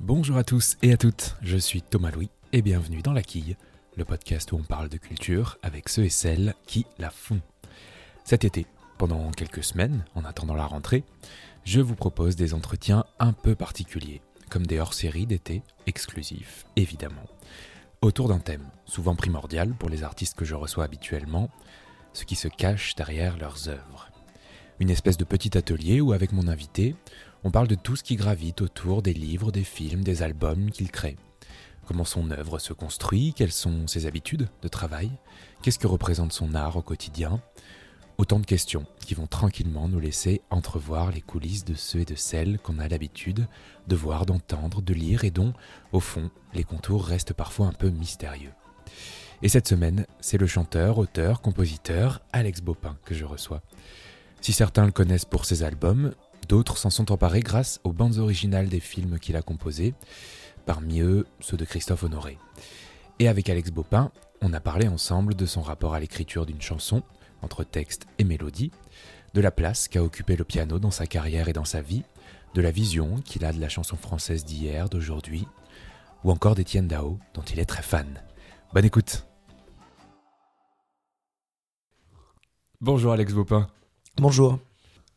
Bonjour à tous et à toutes, je suis Thomas Louis et bienvenue dans La Quille, le podcast où on parle de culture avec ceux et celles qui la font. Cet été, pendant quelques semaines, en attendant la rentrée, je vous propose des entretiens un peu particuliers, comme des hors-séries d'été exclusifs, évidemment, autour d'un thème, souvent primordial pour les artistes que je reçois habituellement, ce qui se cache derrière leurs œuvres. Une espèce de petit atelier où, avec mon invité, on parle de tout ce qui gravite autour des livres, des films, des albums qu'il crée. Comment son œuvre se construit, quelles sont ses habitudes de travail, qu'est-ce que représente son art au quotidien. Autant de questions qui vont tranquillement nous laisser entrevoir les coulisses de ceux et de celles qu'on a l'habitude de voir, d'entendre, de lire et dont, au fond, les contours restent parfois un peu mystérieux. Et cette semaine, c'est le chanteur, auteur, compositeur Alex Bopin que je reçois. Si certains le connaissent pour ses albums, d'autres s'en sont emparés grâce aux bandes originales des films qu'il a composés, parmi eux ceux de Christophe Honoré. Et avec Alex Bopin, on a parlé ensemble de son rapport à l'écriture d'une chanson, entre texte et mélodie, de la place qu'a occupé le piano dans sa carrière et dans sa vie, de la vision qu'il a de la chanson française d'hier, d'aujourd'hui, ou encore d'Étienne Dao, dont il est très fan. Bonne écoute Bonjour Alex Bopin. Bonjour.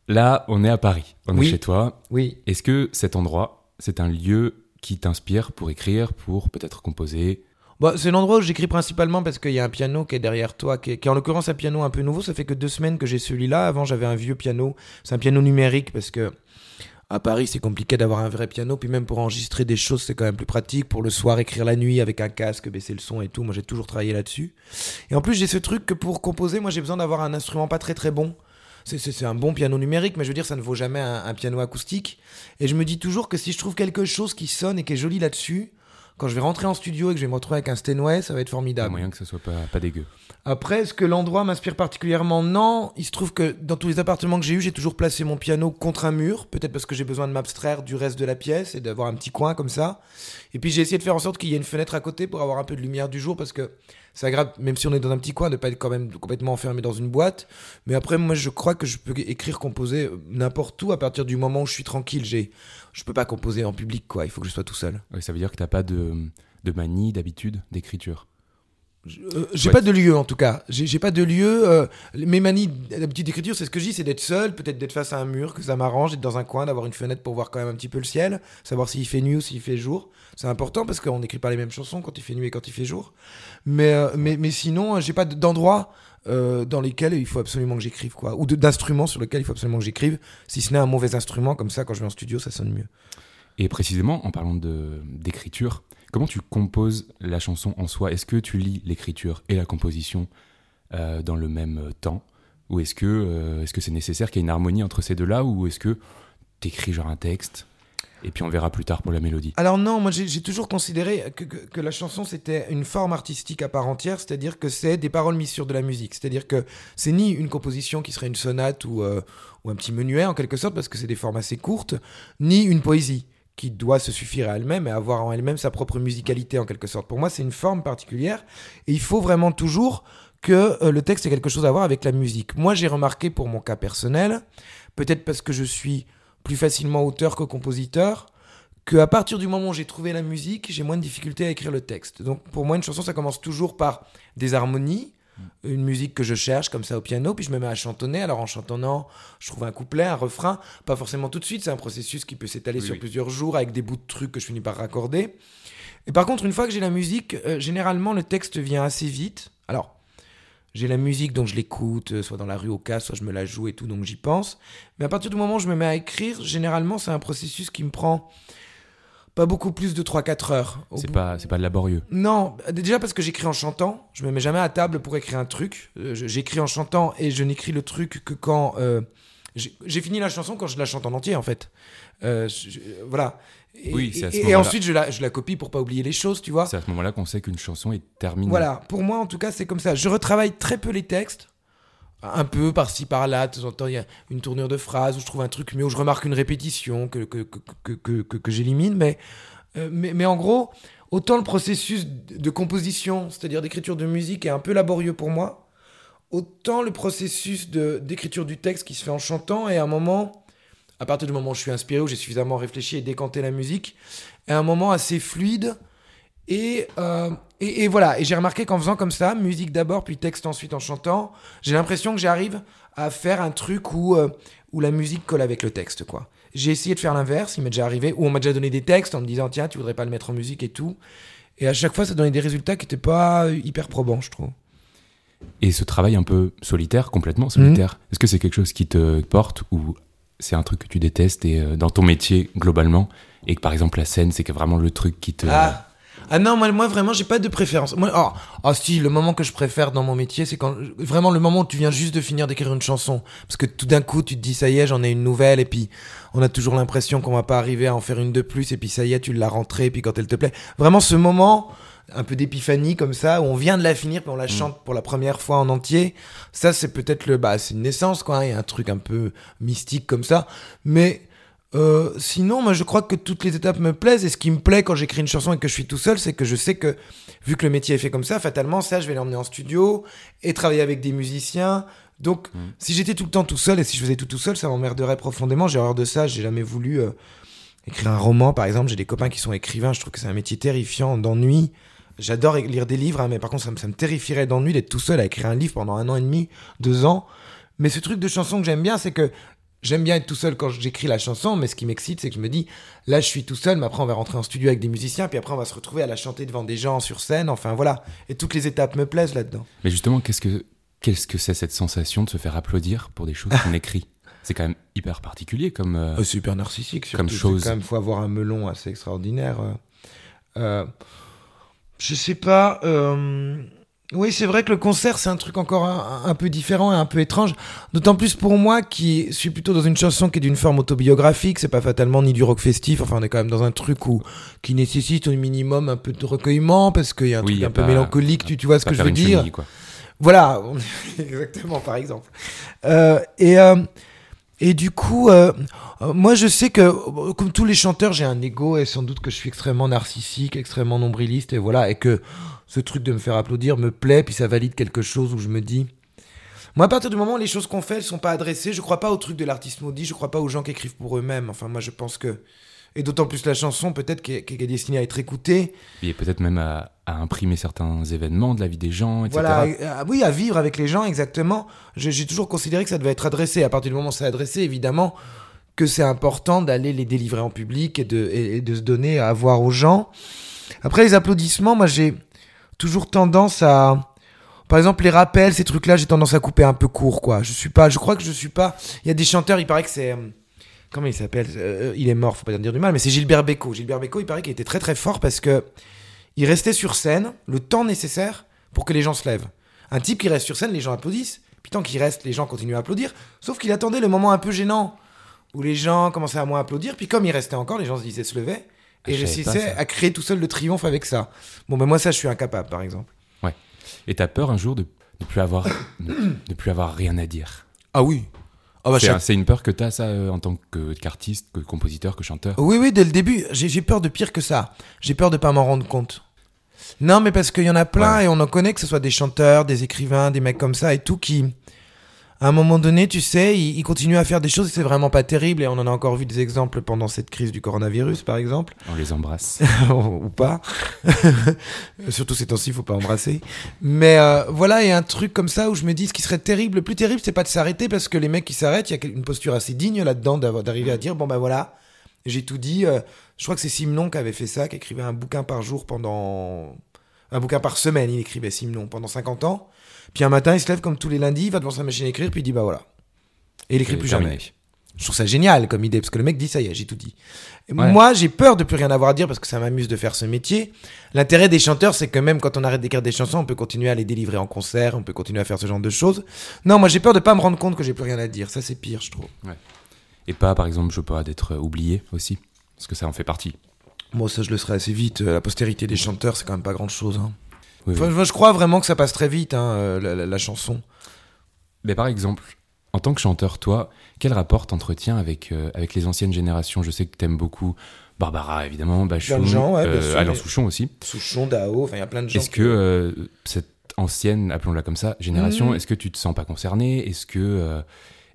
Là, on est à Paris, on Oui. est chez toi. Oui. Est-ce que cet endroit, c'est un lieu qui t'inspire pour écrire, pour peut-être composer? Bon, c'est l'endroit où j'écris principalement parce qu'il y a un piano qui est derrière toi, qui est, qui est en l'occurrence un piano un peu nouveau. Ça fait que deux semaines que j'ai celui-là. Avant, j'avais un vieux piano. C'est un piano numérique parce que à Paris, c'est compliqué d'avoir un vrai piano. Puis même pour enregistrer des choses, c'est quand même plus pratique. Pour le soir, écrire la nuit avec un casque, baisser le son et tout. Moi, j'ai toujours travaillé là-dessus. Et en plus, j'ai ce truc que pour composer, moi, j'ai besoin d'avoir un instrument pas très très bon. C'est- un bon piano numérique, mais je veux dire, ça ne vaut jamais un, un piano acoustique. Et je me dis toujours que si je trouve quelque chose qui sonne et qui est joli là-dessus, quand je vais rentrer en studio et que je vais me retrouver avec un Steinway, ça va être Il y a formidable. moyen que ce soit pas, pas dégueu. Après, est-ce que l'endroit m'inspire particulièrement? Non. Il se trouve que dans tous les appartements que j'ai eu, j'ai toujours placé mon piano contre un mur. Peut-être parce que j'ai besoin de m'abstraire du reste de la pièce et d'avoir un petit coin comme ça. Et puis j'ai essayé de faire en sorte qu'il y ait une fenêtre à côté pour avoir un peu de lumière du jour parce que c'est agréable, même si on est dans un petit coin, de pas être quand même complètement enfermé dans une boîte. Mais après, moi, je crois que je peux écrire, composer euh, n'importe où à partir du moment où je suis tranquille. J'ai, je peux pas composer en public, quoi. Il faut que je sois tout seul. Ouais, ça veut dire que t'as pas de, de manie, d'habitude, d'écriture. Euh, j'ai Ouais. pas de lieu en tout cas. J'ai pas de lieu. euh, mes manies d'habitude d'écriture, c'est ce que je dis, c'est d'être seul, peut-être d'être face à un mur, que ça m'arrange, d'être dans un coin, d'avoir une fenêtre pour voir quand même un petit peu le ciel, savoir s'il fait nuit ou s'il fait jour. C'est important parce qu'on n'écrit pas les mêmes chansons quand il fait nuit et quand il fait jour. Mais, euh, mais, mais sinon, j'ai pas d'endroit euh, dans lesquels il faut absolument que j'écrive, quoi. Ou d'instruments sur lesquels il faut absolument que j'écrive, si ce n'est un mauvais instrument, comme ça, quand je vais en studio, ça sonne mieux. Et précisément, en parlant d'écriture, comment tu composes la chanson en soi? Est-ce que tu lis l'écriture et la composition euh, dans le même euh, temps? Ou est-ce que euh, est-ce que c'est nécessaire qu'il y ait une harmonie entre ces deux-là? Ou est-ce que t'écris genre un texte? Et puis on verra plus tard pour la mélodie Alors non, moi j'ai toujours considéré que, la chanson c'était une forme artistique à part entière, c'est-à-dire que c'est des paroles mises sur de la musique, c'est-à-dire que c'est ni une composition qui serait une sonate ou, euh, un petit menuet en quelque sorte, parce que c'est des formes assez courtes, ni une poésie qui doit se suffire à elle-même et avoir en elle-même sa propre musicalité en quelque sorte. Pour moi c'est une forme particulière et il faut vraiment toujours que euh, le texte ait quelque chose à voir avec la musique. Moi j'ai remarqué pour mon cas personnel, peut-être parce que je suis plus facilement auteur que compositeur, que à partir du moment où j'ai trouvé la musique, j'ai moins de difficulté à écrire le texte. Donc pour moi, une chanson, ça commence toujours par des harmonies, une musique que je cherche comme ça au piano, puis je me mets à chantonner. Alors en chantonnant, je trouve un couplet, un refrain, pas forcément tout de suite, c'est un processus qui peut s'étaler Oui, sur oui. plusieurs jours avec des bouts de trucs que je finis par raccorder. Et par contre, une fois que j'ai la musique, euh, généralement le texte vient assez vite. Alors, j'ai la musique, donc je l'écoute, euh, soit dans la rue au cas, soit je me la joue et tout, donc j'y pense. Mais à partir du moment où je me mets à écrire, généralement, c'est un processus qui me prend pas beaucoup plus de 3-4 heures. C'est pas c'est pas laborieux. Non, déjà parce que j'écris en chantant. Je me mets jamais à table pour écrire un truc. Euh, J'écris en chantant et je n'écris le truc que quand. euh, j'ai fini la chanson quand je la chante en entier, en fait. Euh, je- voilà. Et, Oui, c'est à ce et- ensuite, je la, je la copie pour pas oublier les choses, tu vois. C'est à ce moment-là qu'on sait qu'une chanson est terminée. Voilà, pour moi en tout cas c'est comme ça. Je retravaille très peu les textes, un peu par-ci par-là, de temps en temps il y a une tournure de phrase où je trouve un truc mieux, où je remarque une répétition que, que, que, que, que, que- que j'élimine, mais, euh, mais, mais en gros, autant le processus de composition, c'est-à-dire d'écriture de musique est un peu laborieux pour moi, autant le processus d'écriture du texte qui se fait en chantant est à un moment à partir du moment où je suis inspiré, où j'ai suffisamment réfléchi et décanté la musique, est un moment assez fluide. Et, euh, et, et voilà, et j'ai remarqué qu'en faisant comme ça, musique d'abord, puis texte ensuite en chantant, j'ai l'impression que j'arrive à faire un truc où, euh, où la musique colle avec le texte, quoi. J'ai essayé de faire l'inverse, il m'est déjà arrivé, où on m'a déjà donné des textes en me disant, tiens, tu voudrais pas le mettre en musique et tout. Et à chaque fois, ça donnait des résultats qui n'étaient pas hyper probants, je trouve. Et ce travail un peu solitaire, complètement solitaire, est-ce que c'est quelque chose qui te porte ou c'est un truc que tu détestes et euh, dans ton métier globalement et que par exemple la scène c'est que vraiment le truc qui te Ah, ah non, moi, moi vraiment, j'ai pas de préférence. Moi, oh, oh, si, le moment que je préfère dans mon métier, c'est quand vraiment le moment où tu viens juste de finir d'écrire une chanson. Parce que tout d'un coup, tu te dis, ça y est, j'en ai une nouvelle, et puis on a toujours l'impression qu'on va pas arriver à en faire une de plus, et puis ça y est, tu l'as rentrée, et puis quand elle te plaît. Vraiment, ce moment, un peu d'épiphanie comme ça, où on vient de la finir, puis on la chante pour la première fois en entier. Ça, c'est peut-être le, bah, c'est une naissance, quoi. Il y a un truc un peu mystique comme ça. Mais, euh, sinon, moi, je crois que toutes les étapes me plaisent. Et ce qui me plaît quand j'écris une chanson et que je suis tout seul, c'est que je sais que, vu que le métier est fait comme ça, fatalement, ça, je vais l'emmener en studio et travailler avec des musiciens. Donc, si j'étais tout le temps tout seul et si je faisais tout tout seul, ça m'emmerderait profondément. J'ai horreur de ça. J'ai jamais voulu euh, écrire un roman, par exemple. J'ai des copains qui sont écrivains. Je trouve que c'est un métier terrifiant, d'ennui. J'adore lire des livres, hein, mais par contre, ça me, ça me terrifierait d'ennui d'être tout seul à écrire un livre pendant un an et demi, deux ans. Mais ce truc de chanson que j'aime bien, c'est que j'aime bien être tout seul quand j'écris la chanson, mais ce qui m'excite, c'est que je me dis, là, je suis tout seul, mais après, on va rentrer en studio avec des musiciens, puis après, on va se retrouver à la chanter devant des gens sur scène. Enfin, voilà. Et toutes les étapes me plaisent là-dedans. Mais justement, qu'est-ce que qu'est-ce que c'est cette sensation de se faire applaudir pour des choses qu'on écrit? C'est quand même hyper particulier comme. euh, Euh, super narcissique, surtout. Comme chose. Quand même, faut avoir un melon assez extraordinaire. euh. Je sais pas. euh, Oui, c'est vrai que le concert, c'est un truc encore un, un peu différent et un peu étrange. D'autant plus pour moi qui suis plutôt dans une chanson qui est d'une forme autobiographique. C'est pas fatalement ni du rock festif. Enfin, on est quand même dans un truc où, qui nécessite au minimum un peu de recueillement parce qu'il y a un Oui, truc un peu mélancolique. Tu, tu vois ce que je veux dire chenille, quoi. voilà, exactement, par exemple. Euh, et, euh, et du coup, euh, euh, moi, je sais que, comme tous les chanteurs, j'ai un ego et sans doute que je suis extrêmement narcissique, extrêmement nombriliste, et voilà, et que ce truc de me faire applaudir me plaît, puis ça valide quelque chose où je me dis. Moi, à partir du moment où les choses qu'on fait, elles sont pas adressées, je crois pas au truc de l'artiste maudit, je crois pas aux gens qui écrivent pour eux-mêmes. Enfin, moi, je pense que. Et d'autant plus la chanson, peut-être, qui est, qui est destinée à être écoutée. Et peut-être même à, à imprimer certains événements de la vie des gens, etc. Voilà, euh, oui, à vivre avec les gens, exactement. J'ai toujours considéré que ça devait être adressé. À partir du moment où c'est adressé, évidemment, que c'est important d'aller les délivrer en public et de, et, et de se donner à voir aux gens. Après, les applaudissements, moi, j'ai toujours tendance à. Par exemple, les rappels, ces trucs-là, j'ai tendance à couper un peu court, quoi. Je suis pas. Je crois que je suis pas. Il y a des chanteurs, il paraît que c'est. Comment il s'appelle? Euh, Il est mort, faut pas dire du mal, mais c'est Gilbert Bécaud. Gilbert Bécaud, il paraît qu'il était très très fort parce que il restait sur scène le temps nécessaire pour que les gens se lèvent. Un type qui reste sur scène, les gens applaudissent. Puis tant qu'il reste, les gens continuent à applaudir. Sauf qu'il attendait le moment un peu gênant où les gens commençaient à moins applaudir. Puis comme il restait encore, les gens se disaient se lever Ah, et réussissaient à créer tout seul le triomphe avec ça. Bon, ben moi, ça, je suis incapable, par exemple. Et t'as peur un jour de ne plus avoir, de plus avoir rien à dire? Ah oui. Ah bah, C'est chaque- un- c'est une peur que t'as ça euh, en tant que- qu'artiste, que compositeur, que chanteur? Oui, oui, dès le début, j'ai j'ai peur de pire que ça. J'ai peur de pas m'en rendre compte. Non, mais parce qu'il y en a plein Ouais. et on en connaît, que ce soit des chanteurs, des écrivains, des mecs comme ça et tout, qui, à un moment donné, tu sais, ils, ils continuent à faire des choses et c'est vraiment pas terrible. Et on en a encore vu des exemples pendant cette crise du coronavirus, par exemple. On les embrasse. ou pas. Surtout ces temps-ci, faut pas embrasser. Mais euh, voilà, il y a un truc comme ça où je me dis, ce qui serait terrible, le plus terrible, c'est pas de s'arrêter parce que les mecs qui s'arrêtent, il y a une posture assez digne là-dedans d'arriver à dire, bon ben voilà, j'ai tout dit. euh, je crois que c'est Simon qui avait fait ça, qui écrivait un bouquin par jour pendant. Un bouquin par semaine, il écrivait Simon pendant 50 ans. Puis un matin, il se lève comme tous les lundis, il va devant sa machine à écrire, puis il dit bah voilà. Et il écrit plus jamais. Je trouve ça génial comme idée, parce que le mec dit ça y est, j'ai tout dit. Ouais. Moi, j'ai peur de plus rien avoir à dire parce que ça m'amuse de faire ce métier. L'intérêt des chanteurs, c'est que même quand on arrête d'écrire des chansons, on peut continuer à les délivrer en concert, on peut continuer à faire ce genre de choses. Non, moi j'ai peur de pas me rendre compte que j'ai plus rien à dire. Ça, c'est pire, je trouve. Et pas, par exemple, je pas, d'être oublié aussi. Parce que ça en fait partie. Moi, ça, je le serai assez vite. Euh, La postérité des chanteurs, c'est quand même pas grand chose. Oui, Enfin, oui. moi, je crois vraiment que ça passe très vite, hein, euh, la, la- la chanson. Mais par exemple, en tant que chanteur, toi, quel rapport t'entretiens avec, euh, avec les anciennes générations? Je sais que t'aimes beaucoup Barbara, évidemment, de gens, ouais, euh, sûr, Alain Souchon aussi. Souchon, Dao, enfin, il y a plein de gens. Est-ce que euh, cette ancienne, appelons-la comme ça, génération, Mhm. est-ce que tu te sens pas concerné Est-ce que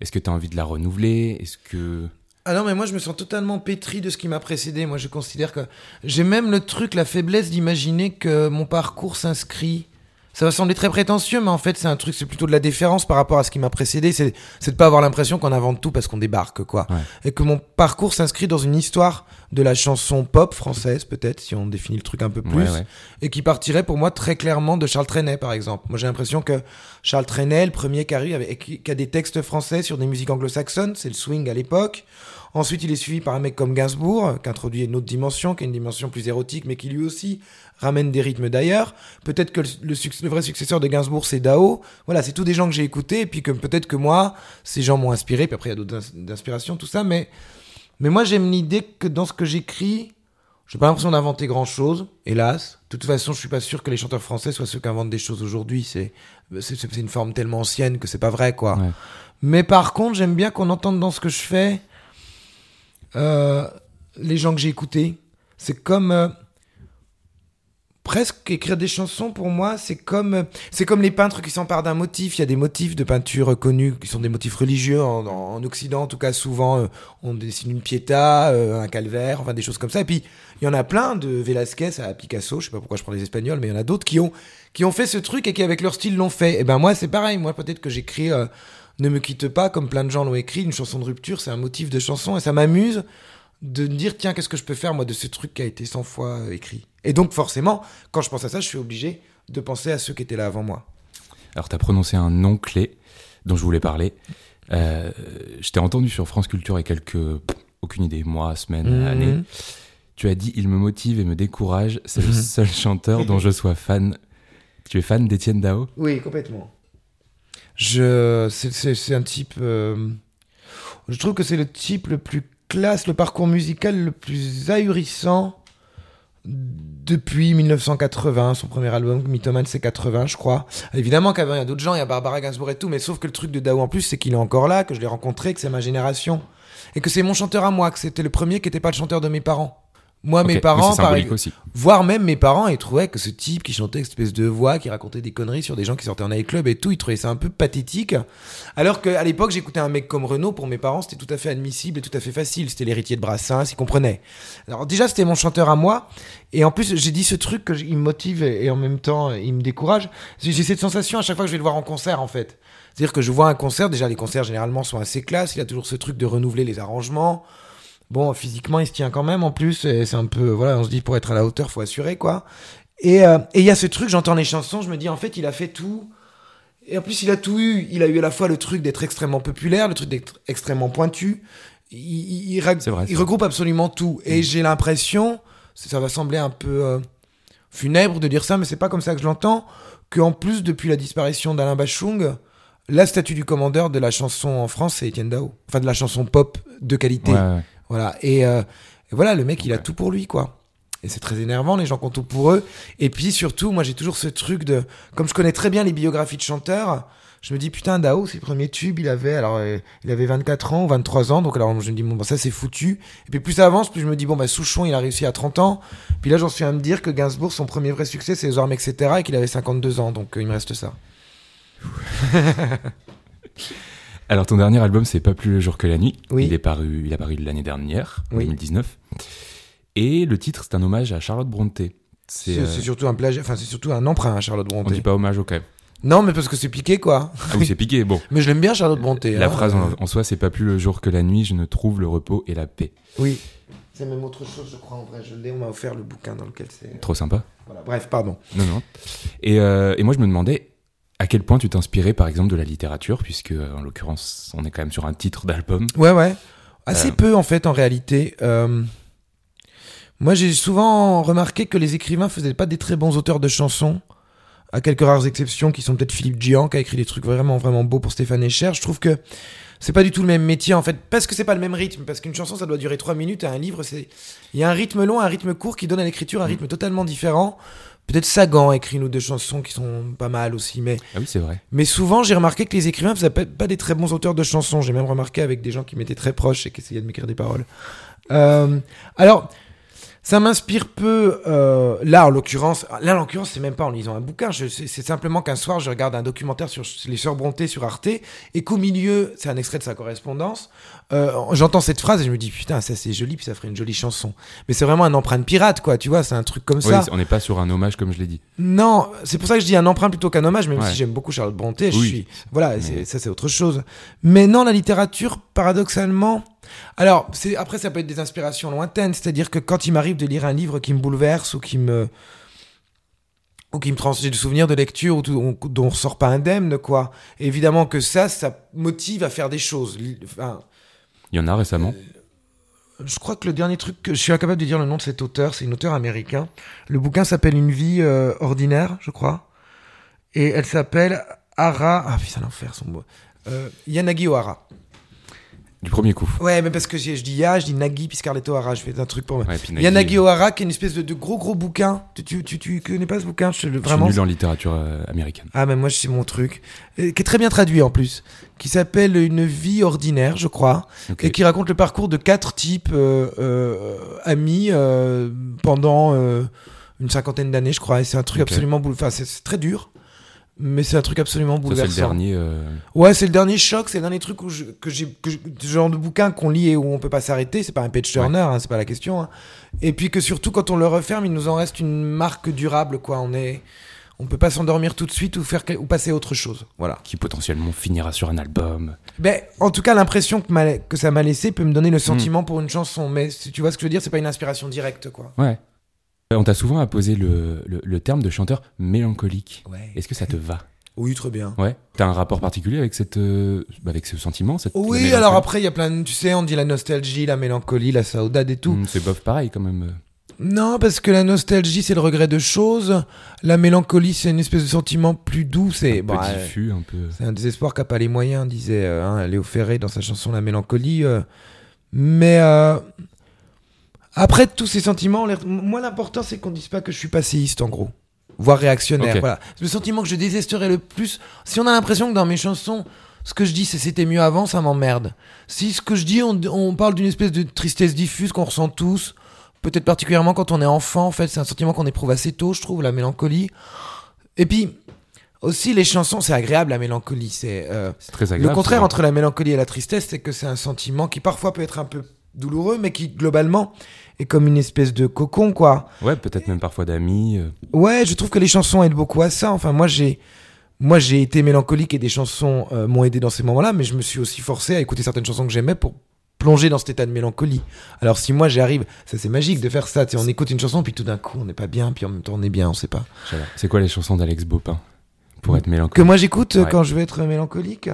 est-ce que tu as envie de la renouveler? Est-ce que Ah non, mais moi je me sens totalement pétri de ce qui m'a précédé. Moi je considère que j'ai même le truc, la faiblesse d'imaginer que mon parcours s'inscrit. Ça va sembler très prétentieux, mais en fait c'est un truc, c'est plutôt de la déférence par rapport à ce qui m'a précédé. C'est de pas avoir l'impression qu'on invente tout parce qu'on débarque, quoi. Ouais. Et que mon parcours s'inscrit dans une histoire de la chanson pop française, peut-être, si on définit le truc un peu plus Ouais, ouais. et qui partirait pour moi très clairement de Charles Trenet, par exemple. Moi, j'ai l'impression que Charles Trenet, le premier qui arrive, avec, qui a des textes français sur des musiques anglo-saxonnes, c'est le swing à l'époque. Ensuite, il est suivi par un mec comme Gainsbourg, qui introduit une autre dimension, qui est une dimension plus érotique, mais qui lui aussi ramène des rythmes d'ailleurs. Peut-être que le, le suc- le vrai successeur de Gainsbourg, c'est Dao. Voilà, c'est tous des gens que j'ai écoutés, et puis que peut-être que moi, ces gens m'ont inspiré, puis après, il y a d'autres ins- inspirations, tout ça, mais, mais moi, j'aime l'idée que dans ce que j'écris, j'ai pas l'impression d'inventer grand chose, hélas. De toute façon, je suis pas sûr que les chanteurs français soient ceux qui inventent des choses aujourd'hui. C'est, c'est, c'est une forme tellement ancienne que c'est pas vrai, quoi. Ouais. Mais par contre, j'aime bien qu'on entende dans ce que je fais euh, les gens que j'ai écoutés. C'est comme euh, presque écrire des chansons pour moi. C'est comme c'est comme les peintres qui s'emparent d'un motif. Il y a des motifs de peinture connus qui sont des motifs religieux en, en- en Occident. En tout cas, souvent euh, on dessine une piéta, euh, un calvaire, enfin des choses comme ça. Et puis il y en a plein de Velasquez à Picasso. Je sais pas pourquoi je prends les Espagnols, mais il y en a d'autres qui ont qui ont fait ce truc et qui avec leur style l'ont fait. Et ben moi c'est pareil. Moi peut-être que j'écris euh, ne me quitte pas comme plein de gens l'ont écrit. Une chanson de rupture, c'est un motif de chanson et ça m'amuse de me dire tiens qu'est-ce que je peux faire moi de ce truc qui a été 100 fois euh, écrit. Et donc forcément quand je pense à ça, je suis obligé de penser à ceux qui étaient là avant moi. Alors, tu as prononcé un nom clé dont je voulais parler. Euh, je t'ai entendu sur France Culture il y a quelques. pff, aucune idée, mois, semaines, Mhm. années. Tu as dit Il me motive et me décourage. C'est le Mhm. seul chanteur dont je sois fan. Tu es fan d'Étienne Dao? Oui, complètement. Je, c'est, c'est- c'est un type. euh, je trouve que c'est le type le plus classe, le parcours musical le plus ahurissant depuis 1980. Son premier album, Mythoman, c'est 80, je crois. Évidemment qu'avant, il y a d'autres gens, il y a Barbara Gainsbourg et tout, mais sauf que le truc de Dao en plus, c'est qu'il est encore là, que je l'ai rencontré, que c'est ma génération. Et que c'est mon chanteur à moi, que c'était le premier qui n'était pas le chanteur de mes parents. Moi, mes parents, par aussi. Voire même mes parents, ils trouvaient que ce type qui chantait cette espèce de voix, qui racontait des conneries sur des gens qui sortaient en nightclub et tout, ils trouvaient ça un peu pathétique. Alors qu'à l'époque, j'écoutais un mec comme Renaud, pour mes parents, c'était tout à fait admissible et tout à fait facile. C'était l'héritier de Brassens, ils comprenaient. Alors déjà, c'était mon chanteur à moi. Et en plus, j'ai dit ce truc que il me motive et, en même temps, il me décourage. J'ai cette sensation à chaque fois que je vais le voir en concert, en fait. C'est-à-dire que je vois un concert, déjà les concerts généralement sont assez classes, il a toujours ce truc de renouveler les arrangements. Bon, physiquement, il se tient quand même en plus. et C'est un peu, voilà, on se dit pour être à la hauteur, faut assurer quoi. Et euh, et il y a ce truc, j'entends les chansons, je me dis en fait, il a fait tout. Et en plus, il a tout eu. Il a eu à la fois le truc d'être extrêmement populaire, le truc d'être extrêmement pointu. Il, il- il reg- C'est vrai, il c'est regroupe absolument tout. Et j'ai l'impression, ça va sembler un peu euh, funèbre de dire ça, mais c'est pas comme ça que je l'entends, qu'en plus, depuis la disparition d'Alain Bachung, la statue du commandeur de la chanson en France, c'est Étienne Dao. Enfin, de la chanson pop de qualité. Ouais, ouais. Voilà. Et, euh, et voilà, le mec, il a Ouais. tout pour lui, quoi. Et c'est très énervant, les gens qui ont tout pour eux. Et puis surtout, moi, j'ai toujours ce truc de. Comme je connais très bien les biographies de chanteurs, je me dis, putain, Dao, ses premiers tubes, il avait. Alors, euh, il avait 24 ans ou 23 ans. Donc, alors, je me dis, bon, bah, ça, c'est foutu. Et puis, plus ça avance, plus je me dis, bon, bah, Souchon, il a réussi à 30 ans. Puis là, j'en suis à me dire que Gainsbourg, son premier vrai succès, c'est les armes, etc. Et qu'il avait 52 ans. Donc, euh, il me reste ça. Alors, ton dernier album, c'est Pas plus le jour que la nuit. Oui. Il est paru, il a paru l'année dernière, en Oui. 2019. Et le titre, c'est un hommage à Charlotte Brontë. C'est, euh, surtout un plagiat. Enfin, c'est surtout un emprunt à Charlotte on Brontë. dit pas hommage même. Non, mais parce que c'est piqué, quoi. Ah oui, c'est piqué. Bon, Mais je l'aime bien, Charlotte Brontë. la hein. phrase en, en soi, c'est pas plus le jour que la nuit, je ne trouve le repos et la paix. Oui. C'est même autre chose, je crois, en vrai. Je l'ai, on m'a offert le bouquin dans lequel c'est. Trop sympa. Voilà. Bref, pardon. Non, non. Et, euh, et moi, je me demandais à quel point tu t'inspirais, par exemple, de la littérature, puisque, euh, en l'occurrence, on est quand même sur un titre d'album. Ouais, ouais. Assez Euh. peu, en fait, en réalité. Euh, Moi, j'ai souvent remarqué que les écrivains faisaient pas des très bons auteurs de chansons. À quelques rares exceptions, qui sont peut-être Philippe Gian, qui a écrit des trucs vraiment, vraiment beaux pour Stéphane Echer. Je trouve que c'est pas du tout le même métier, en fait. Parce que c'est pas le même rythme. Parce qu'une chanson, ça doit durer trois minutes. Et un livre, c'est. Il y a un rythme long, un rythme court qui donne à l'écriture un rythme totalement différent. Peut-être Sagan a écrit une ou deux chansons qui sont pas mal aussi, mais Ah oui, c'est vrai. mais souvent, j'ai remarqué que les écrivains faisaient pas, pas des très bons auteurs de chansons. J'ai même remarqué avec des gens qui m'étaient très proches et qui essayaient de m'écrire des paroles. Euh, alors, Ça m'inspire peu. euh, là, en l'occurrence, là, en l'occurrence, c'est même pas en lisant un bouquin. je- C'est simplement qu'un soir, je regarde un documentaire sur les sœurs Brontë sur Arte, et qu'au milieu, c'est un extrait de sa correspondance. euh, J'entends cette phrase et je me dis putain, ça c'est joli, puis ça ferait une jolie chanson. Mais c'est vraiment un empreinte pirate, quoi. Tu vois, c'est un truc comme Oui, ça. on n'est pas sur un hommage comme je l'ai dit. Non, c'est pour ça que je dis un emprunt plutôt qu'un hommage, même Ouais. si j'aime beaucoup Charlotte Brontë. Je suis, voilà, Mais- ça c'est autre chose. Mais non, la littérature, paradoxalement. Alors, c'est après ça peut être des inspirations lointaines, c'est-à-dire que quand il m'arrive de lire un livre qui me bouleverse ou qui me ou qui me transmet des souvenirs de lecture ou tout- on- dont on ressort pas indemne, quoi. Évidemment que ça, ça motive à faire des choses. Enfin, Il y en a récemment. je crois que le dernier truc que je suis incapable de dire le nom de cet auteur, c'est une auteur américain. Le bouquin s'appelle Une vie euh, ordinaire, je crois. Et elle s'appelle Ara. Ah putain, l'enfer son mot. Euh, Yanagi Ohara. Du premier coup. Ouais, mais parce que je, dis Ya, je dis Nagi, puis Scarlett O'Hara, je fais un truc pour moi. Ouais, puis Nagui, Yanagi euh, Ohara, qui est une espèce de, de gros gros bouquin. Tu, tu, tu, tu connais pas ce bouquin je, Je suis Vraiment nul en littérature euh, américaine. ah, mais moi, c'est mon truc. Qui est très bien traduit en plus. Qui s'appelle Une vie ordinaire, je crois. Et qui raconte le parcours de quatre types euh, euh, amis euh, pendant une cinquantaine d'années, je crois. Et c'est un truc absolument bouleversant. Enfin, c'est très dur. Mais c'est un truc absolument Ça, c'est bouleversant. le dernier. euh, Ouais, c'est le dernier choc, c'est le dernier truc où je- que j'ai, genre de bouquin qu'on lit et où on peut pas s'arrêter. C'est pas un page turner, hein, c'est pas la question. hein. Et puis que surtout quand on le referme, il nous en reste une marque durable, quoi. On est, on peut pas s'endormir tout de suite ou faire ou passer à autre chose. Voilà. qui potentiellement finira sur un album. Ben, en tout cas, l'impression que, que ça m'a laissé peut me donner le sentiment pour une chanson. Mais si tu vois ce que je veux dire, c'est pas une inspiration directe, quoi. Ouais. Euh, On t'a souvent apposé le, le, le terme de chanteur mélancolique. Ouais. Est-ce que ça te va? Oui, très bien. Ouais. T'as un rapport particulier avec cette, euh, bah, avec ce sentiment cette, Oui, alors après, il y a plein de, tu sais, on dit la nostalgie, la mélancolie, la saudade et tout. Hmm, c'est bof pareil quand même. Non, parce que la nostalgie, c'est le regret de choses. La mélancolie, c'est une espèce de sentiment plus doux. C'est Un peu euh, diffus, un peu. c'est un désespoir qui n'a pas les moyens, disait euh, hein, Léo Ferré dans sa chanson La mélancolie. euh. Mais euh, après tous ces sentiments, moi l'important c'est qu'on dise pas que je suis passéiste en gros, voire réactionnaire. Ok. Voilà. Le sentiment que je détesterais le plus, si on a l'impression que dans mes chansons, ce que je dis c'est c'était mieux avant, ça m'emmerde. Si ce que je dis, on, on parle d'une espèce de tristesse diffuse qu'on ressent tous, peut-être particulièrement quand on est enfant, en fait, c'est un sentiment qu'on éprouve assez tôt, je trouve, la mélancolie. Et puis, aussi, les chansons, c'est agréable, la mélancolie. C'est euh, très le agréable. contraire c'est vrai. entre la mélancolie et la tristesse, c'est que c'est un sentiment qui parfois peut être un peu douloureux, mais qui, globalement, est comme une espèce de cocon, quoi. Ouais, peut-être même parfois d'amis. euh. Ouais, je trouve que les chansons aident beaucoup à ça. Enfin, moi, j'ai. Moi, j'ai été mélancolique et des chansons euh, m'ont aidé dans ces moments-là, mais je me suis aussi forcé à écouter certaines chansons que j'aimais pour plonger dans cet état de mélancolie. Alors, si moi j'arrive, ça c'est magique de faire ça. Tu sais, on écoute une chanson, puis tout d'un coup, on n'est pas bien, puis en même temps, on est bien, on sait pas. C'est quoi les chansons d'Alex Bopin pour être Que mélancolique moi j'écoute euh, Ouais. quand je veux être mélancolique.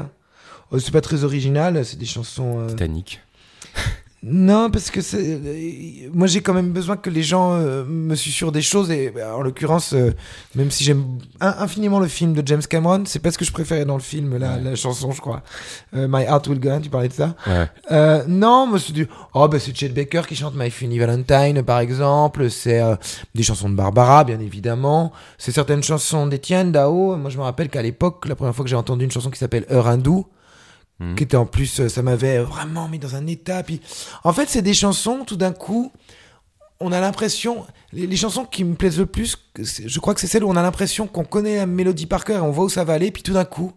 Oh, c'est pas très original, c'est des chansons. euh, Titanic. Non, parce que c'est. euh, Moi, j'ai quand même besoin que les gens euh, me susurrent des choses. Et bah, en l'occurrence, euh, même si j'aime in- infiniment le film de James Cameron, c'est pas ce que je préférais dans le film, la, Ouais. la chanson, je crois. Euh, My Heart Will Go On, tu parlais de ça Ouais. Euh, Non, moi, c'est du. Oh, bah, c'est Chet Baker qui chante My Funny Valentine, par exemple. C'est euh, des chansons de Barbara, bien évidemment. C'est certaines chansons d'Étienne Dao. Moi, je me rappelle qu'à l'époque, la première fois que j'ai entendu une chanson qui s'appelle Heure hindoue, Mhm. qui était en plus, euh, ça m'avait vraiment mis dans un état. Puis, en fait, c'est des chansons, tout d'un coup, on a l'impression, les, les chansons qui me plaisent le plus, je crois que c'est celles où on a l'impression qu'on connaît la mélodie par cœur et on voit où ça va aller, puis tout d'un coup,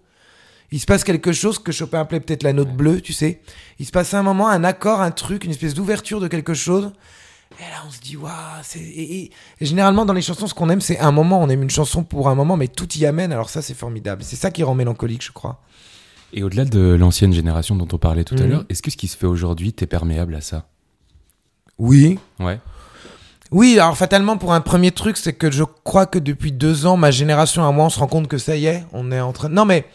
il se passe quelque chose que Chopin appelait peut-être la note bleue, tu sais. Il se passe un moment, un accord, un truc, une espèce d'ouverture de quelque chose. Et là, on se dit, waouh, c'est. Et, et- et généralement, dans les chansons, ce qu'on aime, c'est un moment. On aime une chanson pour un moment, mais tout y amène. Alors, ça, c'est formidable. C'est ça qui rend mélancolique, je crois. Et au-delà de l'ancienne génération dont on parlait tout à Mhm. l'heure, est-ce que ce qui se fait aujourd'hui t'es perméable à ça Oui. Ouais. Oui, alors fatalement, pour un premier truc, c'est que je crois que depuis deux ans, ma génération à moi, on se rend compte que ça y est, on est en train. Non, mais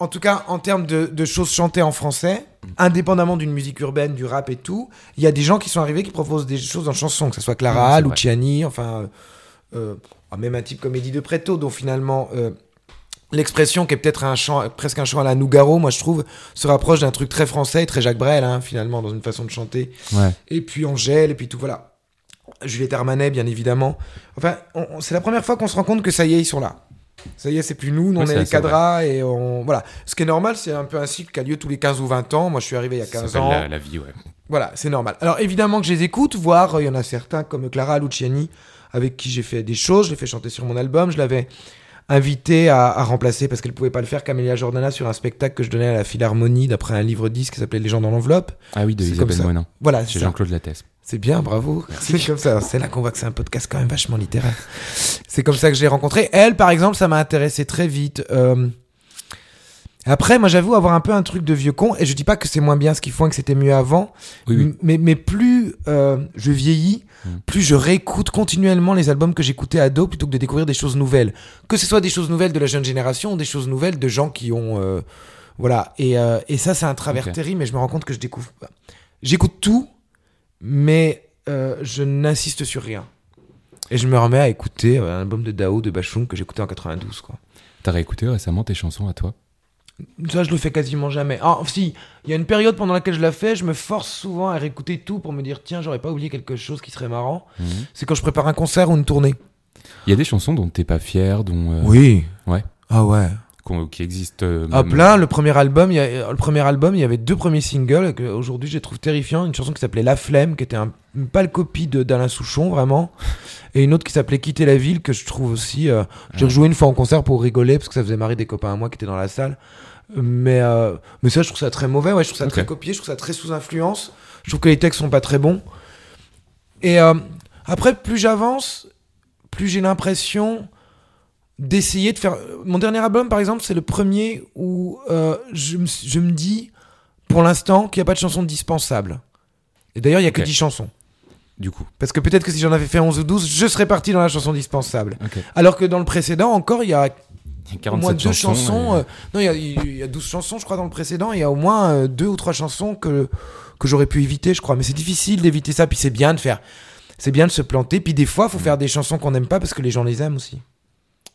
en tout cas, en termes de, de choses chantées en français, indépendamment d'une musique urbaine, du rap et tout, il y a des gens qui sont arrivés qui proposent des choses en chanson, que ce soit Clara, vrai. Luciani, enfin, euh, euh, même un type comme Eddie de Preto, dont finalement. euh, L'expression qui est peut-être un chant, presque un chant à la Nougaro, moi je trouve, se rapproche d'un truc très français, très Jacques Brel, hein, finalement, dans une façon de chanter Ouais. et puis Angèle, et puis tout, voilà. Juliette Armanet, bien évidemment. Enfin, c'est la première fois qu'on se rend compte que ça y est, ils sont là. Ça y est, c'est plus nous, nous, on est les cadras et on. Voilà. Ce qui est normal, c'est un peu un cycle qui a lieu tous les 15 ou 20 ans. Moi, je suis arrivé il y a Ça 15 s'appelle ans. La, la vie, ouais. Voilà, c'est normal. Alors évidemment que je les écoute, voire euh, il y en a certains comme Clara Luciani, avec qui j'ai fait des choses, je l'ai fait chanter sur mon album, je l'avais invité à, à remplacer parce qu'elle pouvait pas le faire Camélia Jordana sur un spectacle que je donnais à la Philharmonie d'après un livre 10 qui s'appelait Les gens dans l'enveloppe. Ah oui, de Isabelle. Moinin. Voilà, c'est. Jean-Claude Lattès. C'est bien, bravo. C'est comme ça. C'est là qu'on voit que c'est un podcast quand même vachement littéraire. C'est comme ça que je l'ai rencontrée. Elle, par exemple, ça m'a intéressé très vite. Euh, Après, moi, j'avoue avoir un peu un truc de vieux con. Et je dis pas que c'est moins bien ce qu'ils font et que c'était mieux avant. Oui, Mais, mais plus euh, je vieillis, Mm. plus je réécoute continuellement les albums que j'écoutais ado plutôt que de découvrir des choses nouvelles. Que ce soit des choses nouvelles de la jeune génération ou des choses nouvelles de gens qui ont. euh, voilà. Et, euh, et ça, c'est un travers Ok. terrible, mais je me rends compte que je découvre. J'écoute tout, mais euh, je n'insiste sur rien. Et je me remets à écouter euh, un album de Dao, de Bachung, que j'écoutais en 92, quoi. T'as réécouté récemment tes chansons à toi? Ça, je le fais quasiment jamais. Ah, si, il y a une période pendant laquelle je la fais, je me force souvent à réécouter tout pour me dire, tiens, j'aurais pas oublié quelque chose qui serait marrant. Mhm. C'est quand je prépare un concert ou une tournée. Il y a des chansons dont t'es pas fier, dont euh, Oui. ouais. Ah ouais. Qui existent. euh, même- plein, le premier album, il y a, le premier album, il y avait deux premiers singles que aujourd'hui je les trouve terrifiants. Une chanson qui s'appelait La Flemme, qui était un, une pâle copie de d'Alain Souchon, vraiment. Et une autre qui s'appelait Quitter la ville, que je trouve aussi. euh, J'ai rejoué une fois en concert pour rigoler, parce que ça faisait marrer des copains à moi qui étaient dans la salle. Mais, euh, mais ça, je trouve ça très mauvais. Ouais, je trouve ça très copié, je trouve ça très sous influence. Je trouve que les textes sont pas très bons. Et euh, après, plus j'avance, plus j'ai l'impression d'essayer de faire. Mon dernier album, par exemple, c'est le premier où euh, je, me, je me dis, pour l'instant, qu'il n'y a pas de chanson dispensable. Et d'ailleurs, il n'y a que Ok. 10 chansons. Du coup. Parce que peut-être que si j'en avais fait 11 ou 12, je serais parti dans la chanson dispensable. Alors que dans le précédent, encore, il y a au moins 47 deux chansons. et- euh, non, il y, a, il y a 12 chansons, je crois, dans le précédent. Il y a au moins euh, deux ou trois chansons que, que j'aurais pu éviter, je crois. Mais c'est difficile d'éviter ça. Puis c'est bien de faire. C'est bien de se planter. Puis des fois, il faut faire des chansons qu'on n'aime pas parce que les gens les aiment aussi.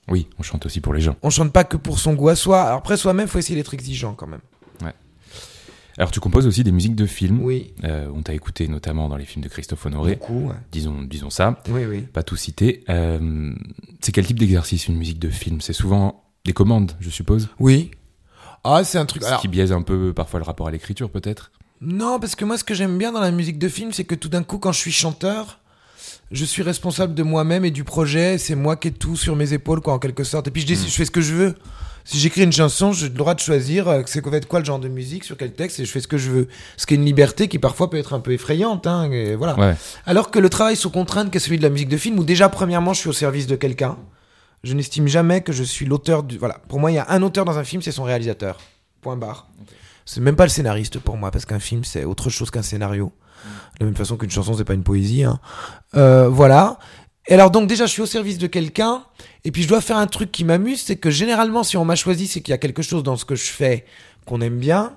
Oui, on chante aussi pour les gens. On chante pas que pour son goût à soi. Alors après, soi-même, faut essayer d'être exigeant quand même. Alors tu composes aussi des musiques de films. Oui. Euh, on t'a écouté notamment dans les films de Christophe Honoré. Beaucoup. ouais. Disons, disons ça. Oui, oui. Pas tout citer. Euh, c'est quel type d'exercice une musique de film? C'est souvent des commandes, je suppose? Oui. Ah, c'est un truc. Ce Alors, qui biaise un peu parfois le rapport à l'écriture, peut-être? Non, parce que moi, ce que j'aime bien dans la musique de film, c'est que tout d'un coup, quand je suis chanteur, je suis responsable de moi-même et du projet. C'est moi qui ai tout sur mes épaules, quoi, en quelque sorte. Et puis, je, décide, Mm. je fais ce que je veux. Si j'écris une chanson, j'ai le droit de choisir euh, c'est quoi va être quoi le genre de musique, sur quel texte, et je fais ce que je veux. Ce qui est une liberté qui parfois peut être un peu effrayante, hein, et voilà. Ouais. Alors que le travail sous contrainte, qui est celui de la musique de film, où déjà, premièrement, je suis au service de quelqu'un. Je n'estime jamais que je suis l'auteur du. Voilà. Pour moi, il y a un auteur dans un film, c'est son réalisateur. Point barre. C'est même pas le scénariste pour moi, parce qu'un film, c'est autre chose qu'un scénario. De la même façon qu'une chanson, c'est pas une poésie. hein. Euh, voilà. Et alors, donc, déjà, je suis au service de quelqu'un. Et puis, je dois faire un truc qui m'amuse. C'est que généralement, si on m'a choisi, c'est qu'il y a quelque chose dans ce que je fais qu'on aime bien.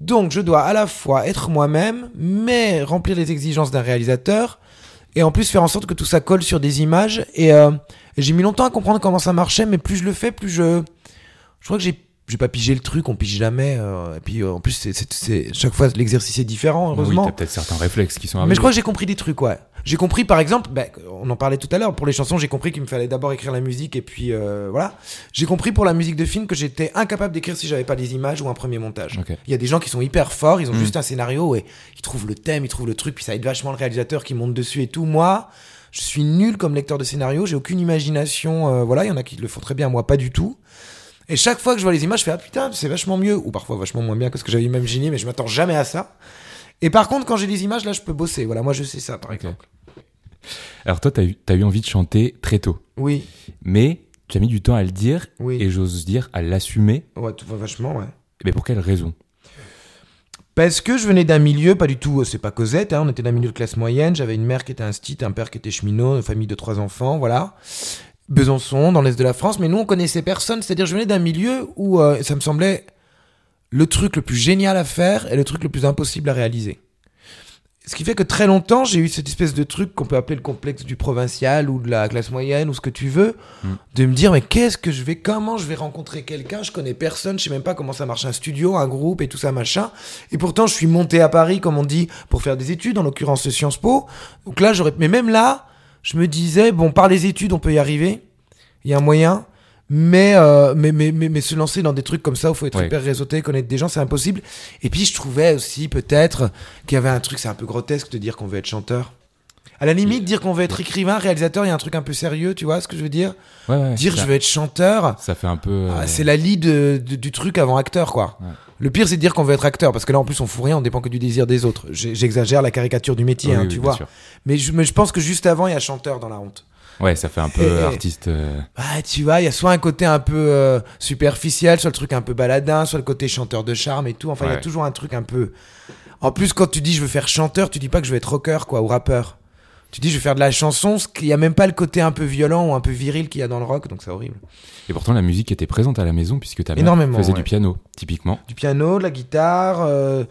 Donc, je dois à la fois être moi-même, mais remplir les exigences d'un réalisateur. Et en plus, faire en sorte que tout ça colle sur des images. Et, euh, j'ai mis longtemps à comprendre comment ça marchait, mais plus je le fais, plus je. Je crois que j'ai. J'ai pas pigé le truc, on pige jamais. euh, et puis euh, en plus, c'est, c'est, c'est- chaque fois l'exercice est différent, Oui, heureusement. t'as peut-être certains réflexes qui sont Mais arrivés. je crois que j'ai compris des trucs, ouais. J'ai compris, par exemple, ben, on en parlait tout à l'heure, pour les chansons, j'ai compris qu'il me fallait d'abord écrire la musique et puis euh, voilà. J'ai compris pour la musique de film que j'étais incapable d'écrire si j'avais pas des images ou un premier montage. Il y a des gens qui sont hyper forts, ils ont Mm. juste un scénario et ils trouvent le thème, ils trouvent le truc, puis ça aide vachement le réalisateur qui monte dessus et tout. Moi, je suis nul comme lecteur de scénario, j'ai aucune imagination. euh, voilà, il y en a qui le font très bien, moi pas du tout. Et chaque fois que je vois les images, je fais ah putain, c'est vachement mieux, ou parfois vachement moins bien que ce que j'avais imaginé, mais je m'attends jamais à ça. Et par contre, quand j'ai les images, là, je peux bosser. Voilà, moi je sais ça, par exemple. Alors toi, t'as eu, t'as eu envie de chanter très tôt. Oui, Mais tu as mis du temps à le dire oui. et j'ose dire à l'assumer. Ouais, tout va vachement, ouais. Mais pour quelle raison? Parce que je venais d'un milieu, pas du tout, euh, c'est pas Cosette, hein, on était d'un milieu de classe moyenne, j'avais une mère qui était un stit, un père qui était cheminot, une famille de trois enfants, voilà. Besançon, dans l'est de la France, mais nous on connaissait personne, c'est-à-dire je venais d'un milieu où euh, ça me semblait le truc le plus génial à faire et le truc le plus impossible à réaliser. Ce qui fait que très longtemps, j'ai eu cette espèce de truc qu'on peut appeler le complexe du provincial ou de la classe moyenne ou ce que tu veux, Mm. de me dire mais qu'est-ce que je vais, comment je vais rencontrer quelqu'un, je connais personne, je sais même pas comment ça marche un studio, un groupe et tout ça machin. Et pourtant, je suis monté à Paris, comme on dit, pour faire des études, en l'occurrence Sciences Po. Donc là, j'aurais, mais même là, je me disais bon, par les études, on peut y arriver, il y a un moyen. Mais, euh, mais, mais, mais, mais se lancer dans des trucs comme ça où il faut être hyper réseauté, connaître des gens, c'est impossible. Et puis je trouvais aussi peut-être qu'il y avait un truc, c'est un peu grotesque de dire qu'on veut être chanteur. À la limite, dire qu'on veut être écrivain, réalisateur, il y a un truc un peu sérieux, tu vois ce que je veux dire Ouais, ouais, Dire je veux être chanteur, ça fait un peu. euh, ah, c'est la lie de- de- du truc avant acteur, quoi. Ouais. Le pire, c'est de dire qu'on veut être acteur, parce que là, en plus, on fout rien, on dépend que du désir des autres. J'exagère la caricature du métier, oui, hein, oui, tu vois. Mais je, mais je pense que juste avant, il y a chanteur dans la honte. Ouais, ça fait un peu Et- artiste. euh, Bah, tu vois, il y a soit un côté un peu euh, superficiel, soit le truc un peu baladin, soit le côté chanteur de charme et tout. Enfin, il y a toujours un truc un peu. En plus, quand tu dis je veux faire chanteur, tu dis pas que je veux être rocker, quoi, ou rappeur. Tu dis je veux faire de la chanson, ce qu'il y a même pas le côté un peu violent ou un peu viril qu'il y a dans le rock, donc c'est horrible. Et pourtant, la musique était présente à la maison puisque ta mère faisait ouais. du piano, typiquement. Du piano, de la guitare, euh,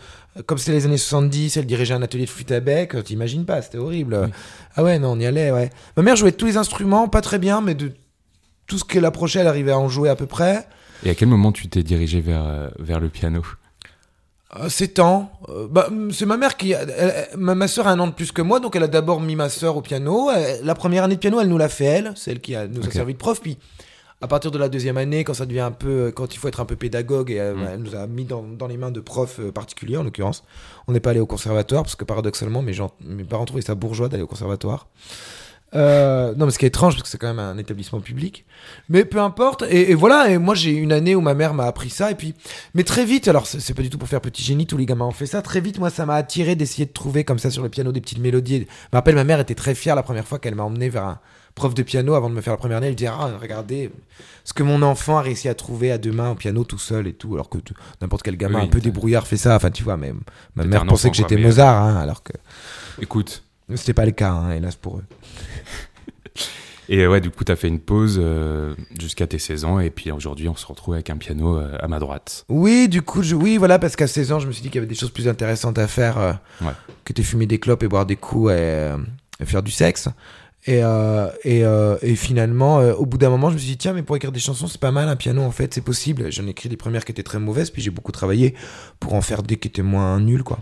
comme c'était les années 70, elle dirigeait un atelier de flûte à bec, euh, t'imagines pas, c'était horrible. Oui. Ah ouais, non, on y allait, ouais. Ma mère jouait de tous les instruments, pas très bien, mais de tout ce qu'elle approchait, elle arrivait à en jouer à peu près. Et à quel moment tu t'es dirigé vers, euh, vers le piano? Euh, C'est temps. Euh, bah, c'est ma mère qui. elle- elle- ma, soeur a un an de plus que moi, donc elle a d'abord mis ma soeur au piano. Elle- la première année de piano, elle nous l'a fait elle. C'est elle qui a, nous a servi de prof. Puis à partir de la deuxième année, quand ça devient un peu, quand il faut être un peu pédagogue, et euh, Mm. elle nous a mis dans, dans les mains de profs euh, particuliers en l'occurrence. On n'est pas allé au conservatoire parce que paradoxalement, mes, gens, mes parents trouvaient ça bourgeois d'aller au conservatoire. Euh, non, mais ce qui est étrange, parce que c'est quand même un établissement public. Mais peu importe. Et, et voilà, et moi j'ai une année où ma mère m'a appris ça. Et puis, mais très vite, alors c'est pas du tout pour faire petit génie, tous les gamins ont fait ça. Très vite, moi ça m'a attiré d'essayer de trouver comme ça sur le piano des petites mélodies. Je me rappelle, ma mère était très fière la première fois qu'elle m'a emmené vers un prof de piano avant de me faire la première année. Elle disait Ah, regardez ce que mon enfant a réussi à trouver à deux mains au piano tout seul et tout. Alors que n'importe quel gamin Oui, un peu débrouillard fait ça. Enfin, tu vois, mais ma mère pensait que j'étais mais- Mozart, hein, alors que Écoute. c'était pas le cas, hein, hélas pour eux. Et ouais, du coup, t'as fait une pause euh, jusqu'à tes 16 ans. Et puis aujourd'hui, on se retrouve avec un piano euh, à ma droite. Oui, du coup, je... oui, voilà, parce qu'à 16 ans, je me suis dit qu'il y avait des choses plus intéressantes à faire euh, Ouais. que de fumer des clopes et boire des coups et, euh, et faire du sexe. Et, euh, et, euh, et finalement, euh, au bout d'un moment, je me suis dit, tiens, mais pour écrire des chansons, c'est pas mal un piano, en fait, c'est possible. J'en ai écrit des premières qui étaient très mauvaises, puis j'ai beaucoup travaillé pour en faire des qui étaient moins nulles, quoi.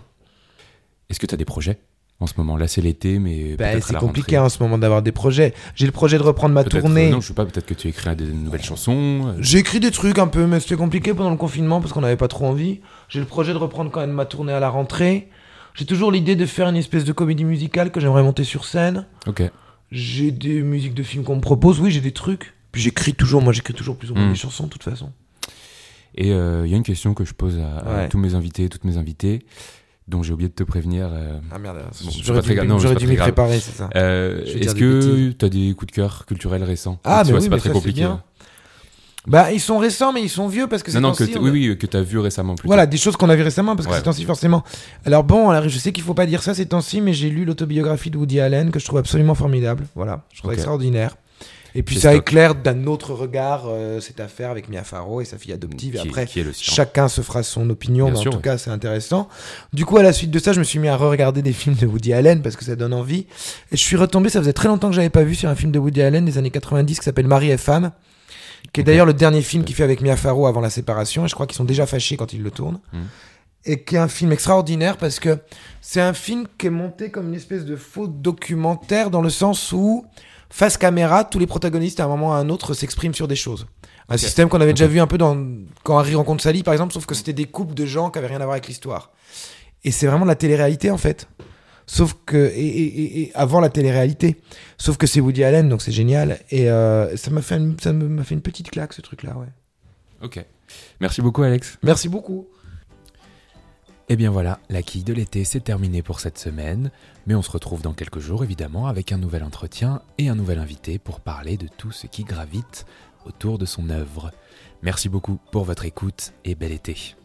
Est-ce que t'as des projets? En ce moment Là, c'est l'été, mais Bah, c'est compliqué rentrée. en ce moment d'avoir des projets. J'ai le projet de reprendre ma tournée. euh, non, je sais pas. Peut-être que tu écris des nouvelles chansons. euh, J'ai écrit des trucs un peu, mais c'était compliqué pendant le confinement parce qu'on n'avait pas trop envie. J'ai le projet de reprendre quand même ma tournée à la rentrée. J'ai toujours l'idée de faire une espèce de comédie musicale que j'aimerais monter sur scène. Ok. J'ai des musiques de films qu'on me propose, oui, j'ai des trucs. Puis j'écris toujours, moi j'écris toujours plus ou moins Mm. des chansons de toute façon. Et euh, il y a une question que je pose à, à tous mes invités, toutes mes invitées, dont j'ai oublié de te prévenir. euh, Ah merde, Bon, j'aurais dû. Non, j'aurais dû m'y préparer, c'est ça. euh, Est-ce que tu as des coups de cœur culturels récents? Ah, mais oui, c'est pas mais très ça, compliqué. bien. Bah, ils sont récents, mais ils sont vieux parce que Non, c'est non, que t- oui, oui, que tu as vu récemment. Plutôt. Voilà, des choses qu'on a vues récemment, parce que Ouais. ces temps-ci, forcément. Alors bon, alors, je sais qu'il faut pas dire ça ces temps-ci, mais j'ai lu l'autobiographie de Woody Allen, que je trouve absolument formidable. Voilà, je trouve extraordinaire. Et puis ça Stock. éclaire d'un autre regard euh, cette affaire avec Mia Farrow et sa fille adoptive. Qui et après, qui chacun se fera son opinion, Bien mais sûr, en tout ouais. cas, c'est intéressant. Du coup, à la suite de ça, je me suis mis à re-regarder des films de Woody Allen, parce que ça donne envie. Et je suis retombé, ça faisait très longtemps que j'avais pas vu sur un film de Woody Allen des années 90 qui s'appelle Marie et femme, qui est d'ailleurs le dernier film qu'il fait avec Mia Farrow avant la séparation, et je crois qu'ils sont déjà fâchés quand ils le tournent. Mhm. Et qui est un film extraordinaire parce que c'est un film qui est monté comme une espèce de faux documentaire dans le sens où, face caméra, tous les protagonistes à un moment ou à un autre s'expriment sur des choses. Un système qu'on avait déjà vu un peu dans quand Harry rencontre Sally par exemple, sauf que c'était des couples de gens qui avaient rien à voir avec l'histoire. Et c'est vraiment de la télé-réalité en fait. Sauf que et, et- et- et avant la télé-réalité. Sauf que c'est Woody Allen donc c'est génial et euh, ça m'a fait une, ça m'a fait une petite claque ce truc là ouais. Ok. Merci beaucoup, Alex. Merci beaucoup. Et bien voilà, la quille de l'été, c'est terminé pour cette semaine, mais on se retrouve dans quelques jours évidemment avec un nouvel entretien et un nouvel invité pour parler de tout ce qui gravite autour de son œuvre. Merci beaucoup pour votre écoute et bel été.